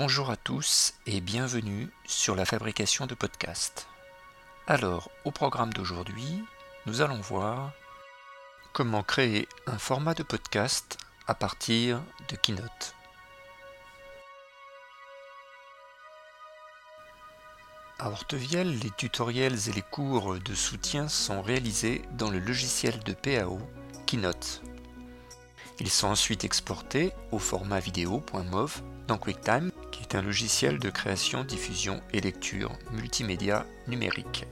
Bonjour à tous et bienvenue sur la fabrication de podcasts. Alors, au programme d'aujourd'hui, nous allons voir comment créer un format de podcast à partir de Keynote. À Hortevielle, les tutoriels et les cours de soutien sont réalisés dans le logiciel de PAO Keynote. Ils sont ensuite exportés au format vidéo.mov dans QuickTime un logiciel de création, diffusion et lecture multimédia numérique.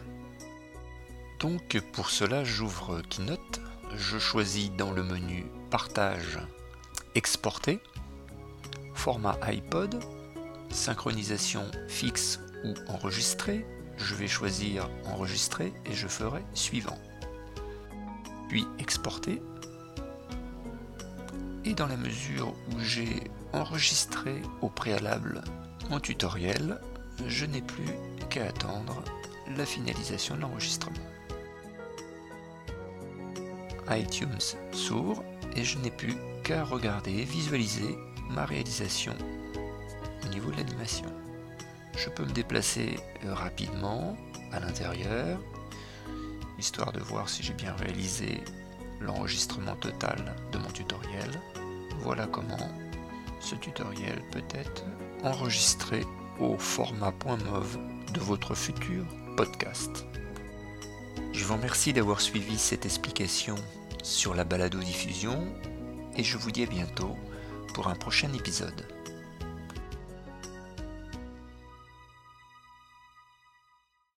Donc pour cela j'ouvre Keynote, je choisis dans le menu Partage, Exporter, Format iPod, Synchronisation fixe ou enregistré, je vais choisir Enregistrer et je ferai Suivant. Puis Exporter. Et dans la mesure où j'ai enregistré au préalable mon tutoriel, je n'ai plus qu'à attendre la finalisation de l'enregistrement. iTunes s'ouvre et je n'ai plus qu'à regarder, visualiser ma réalisation au niveau de l'animation. Je peux me déplacer rapidement à l'intérieur, histoire de voir si j'ai bien réalisé l'enregistrement total de mon tutoriel. Voilà comment ce tutoriel peut être enregistré au format .mov de votre futur podcast. Je vous remercie d'avoir suivi cette explication sur la balado-diffusion et je vous dis à bientôt pour un prochain épisode.